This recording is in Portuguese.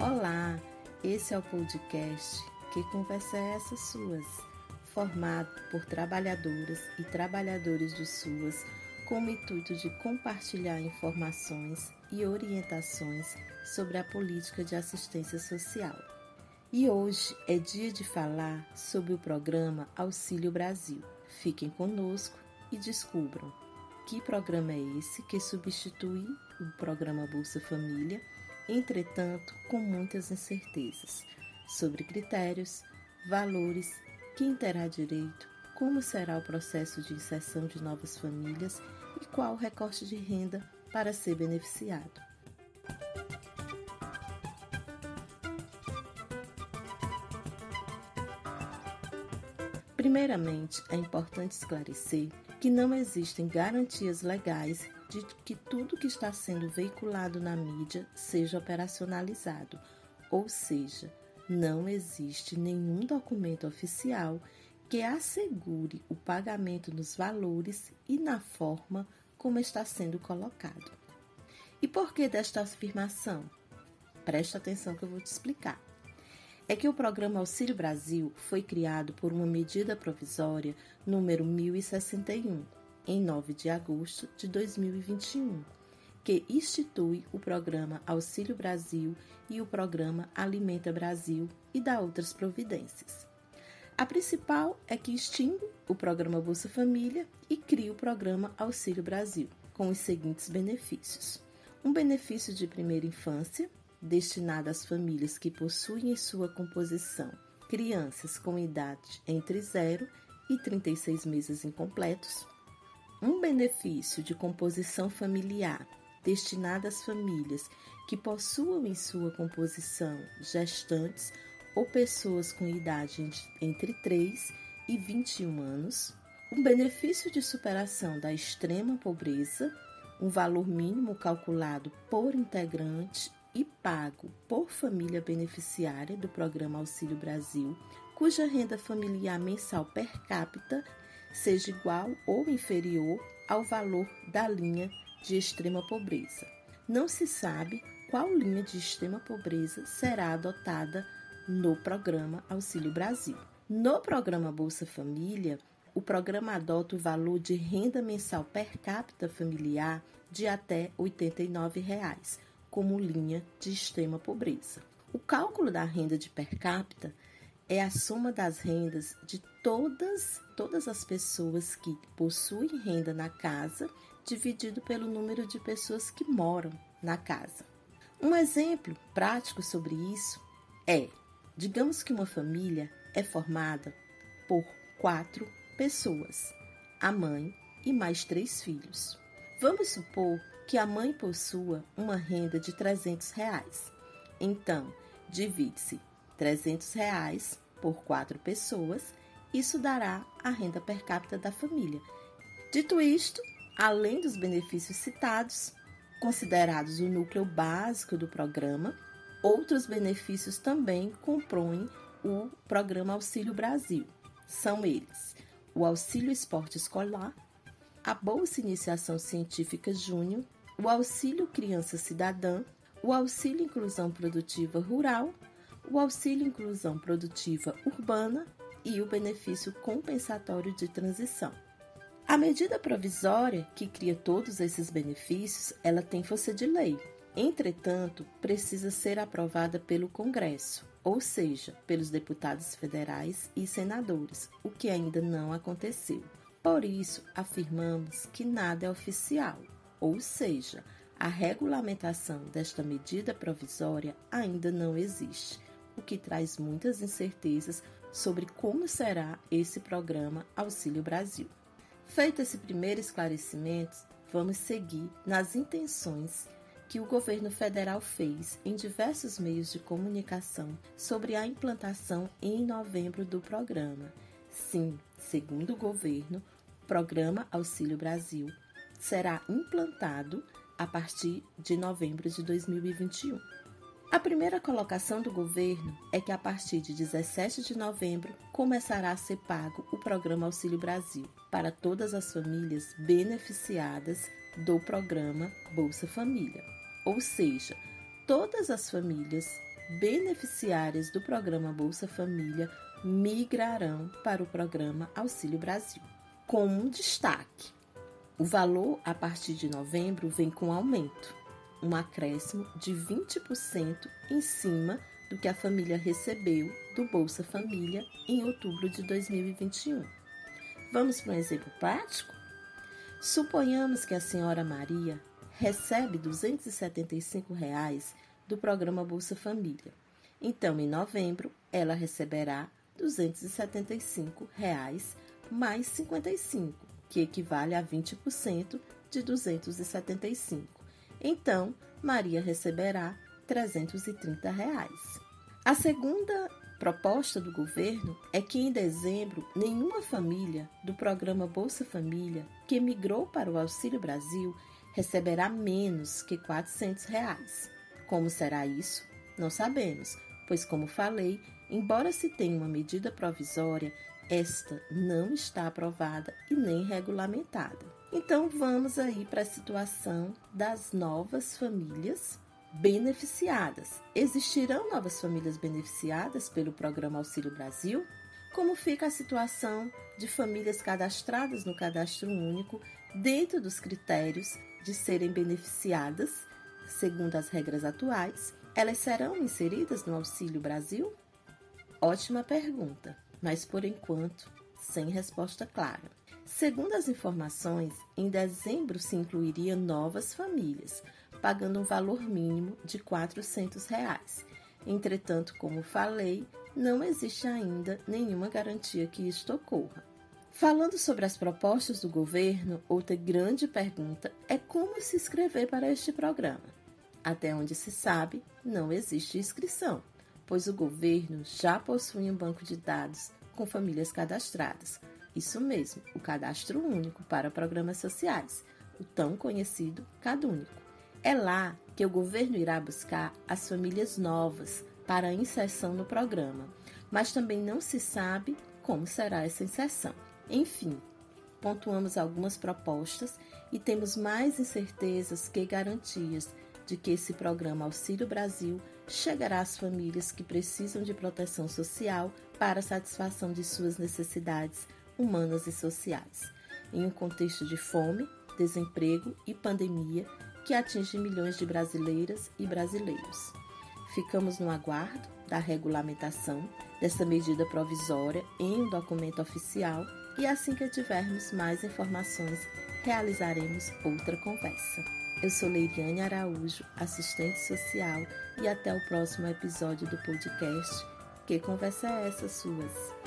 Olá, esse é o podcast Que Conversa é essa Suas? Formado por trabalhadoras e trabalhadores do SUAS com o intuito de compartilhar informações e orientações sobre a política de assistência social. E hoje é dia de falar sobre o programa Auxílio Brasil. Fiquem conosco e descubram que programa é esse que substitui o programa Bolsa Família, entretanto, com muitas incertezas sobre critérios, valores, quem terá direito, como será o processo de inserção de novas famílias e qual o recorte de renda para ser beneficiado. Primeiramente, é importante esclarecer que não existem garantias legais de que tudo que está sendo veiculado na mídia seja operacionalizado, ou seja, não existe nenhum documento oficial que assegure o pagamento nos valores e na forma como está sendo colocado. E por que desta afirmação? Preste atenção que eu vou te explicar é que o programa Auxílio Brasil foi criado por uma medida provisória número 1061, em 9 de agosto de 2021, que institui o programa Auxílio Brasil e o programa Alimenta Brasil e dá outras providências. A principal é que extingue o programa Bolsa Família e cria o programa Auxílio Brasil, com os seguintes benefícios: um benefício de primeira infância, destinada às famílias que possuem em sua composição crianças com idade entre 0 e 36 meses incompletos, um benefício de composição familiar destinado às famílias que possuam em sua composição gestantes ou pessoas com idade entre 3 e 21 anos, um benefício de superação da extrema pobreza, um valor mínimo calculado por integrante e pago por família beneficiária do Programa Auxílio Brasil, cuja renda familiar mensal per capita seja igual ou inferior ao valor da linha de extrema pobreza. Não se sabe qual linha de extrema pobreza será adotada no programa Auxílio Brasil. No programa Bolsa Família, o programa adota o valor de renda mensal per capita familiar de até 89 reais, como linha de extrema pobreza. O cálculo da renda de per capita é a soma das rendas de todas, todas as pessoas que possuem renda na casa, dividido pelo número de pessoas que moram na casa. Um exemplo prático sobre isso é: digamos que uma família é formada por quatro pessoas, a mãe e mais três filhos. Vamos supor que a mãe possua uma renda de 300 reais. Então, divide-se 300 reais por quatro pessoas, isso dará a renda per capita da família. Dito isto, além dos benefícios citados, considerados o núcleo básico do programa, outros benefícios também compõem o programa Auxílio Brasil. São eles: o Auxílio Esporte Escolar, a Bolsa Iniciação Científica Júnior o Auxílio Criança Cidadã, o Auxílio Inclusão Produtiva Rural, o Auxílio Inclusão Produtiva Urbana e o Benefício Compensatório de Transição. A medida provisória que cria todos esses benefícios, ela tem força de lei. Entretanto, precisa ser aprovada pelo Congresso, ou seja, pelos deputados federais e senadores, o que ainda não aconteceu. Por isso, afirmamos que nada é oficial, ou seja, a regulamentação desta medida provisória ainda não existe, o que traz muitas incertezas sobre como será esse programa Auxílio Brasil. Feito esse primeiro esclarecimento, vamos seguir nas intenções que o governo federal fez em diversos meios de comunicação sobre a implantação em novembro do programa. Sim, segundo o governo, o programa Auxílio Brasil será implantado a partir de novembro de 2021. A primeira colocação do governo é que a partir de 17 de novembro começará a ser pago o programa Auxílio Brasil para todas as famílias beneficiadas do programa Bolsa Família. Ou seja, todas as famílias beneficiárias do programa Bolsa Família migrarão para o programa Auxílio Brasil. Como um destaque, o valor a partir de novembro vem com aumento, um acréscimo de 20% em cima do que a família recebeu do Bolsa Família em outubro de 2021. Vamos para um exemplo prático? Suponhamos que a senhora Maria recebe 275 reais do programa Bolsa Família. Então, em novembro, ela receberá 275 reais mais 55, que equivale a 20% de 275. Então, Maria receberá 330 reais. A segunda proposta do governo é que em dezembro nenhuma família do programa Bolsa Família que migrou para o Auxílio Brasil receberá menos que 400 reais. Como será isso? Não sabemos, pois como falei, embora se tenha uma medida provisória, esta não está aprovada e nem regulamentada. Então vamos aí para a situação das novas famílias beneficiadas. Existirão novas famílias beneficiadas pelo programa Auxílio Brasil? Como fica a situação de famílias cadastradas no cadastro único dentro dos critérios de serem beneficiadas, segundo as regras atuais? Elas serão inseridas no Auxílio Brasil? Ótima pergunta, mas por enquanto sem resposta clara. Segundo as informações, em dezembro se incluiria novas famílias, pagando um valor mínimo de 400 reais. Entretanto, como falei, não existe ainda nenhuma garantia que isto ocorra. Falando sobre as propostas do governo, outra grande pergunta é como se inscrever para este programa. Até onde se sabe, não existe inscrição, pois o governo já possui um banco de dados com famílias cadastradas. Isso mesmo, o cadastro único para programas sociais, o tão conhecido CadÚnico. É lá que o governo irá buscar as famílias novas para a inserção no programa, mas também não se sabe como será essa inserção. Enfim, pontuamos algumas propostas e temos mais incertezas que garantias de que esse programa Auxílio Brasil chegará às famílias que precisam de proteção social para a satisfação de suas necessidades humanas e sociais. Em um contexto de fome, desemprego e pandemia, que atinge milhões de brasileiras e brasileiros. Ficamos no aguardo da regulamentação dessa medida provisória em um documento oficial e assim que tivermos mais informações, realizaremos outra conversa. Eu sou Leiriane Araújo, assistente social, e até o próximo episódio do podcast. Que conversa é essa suas?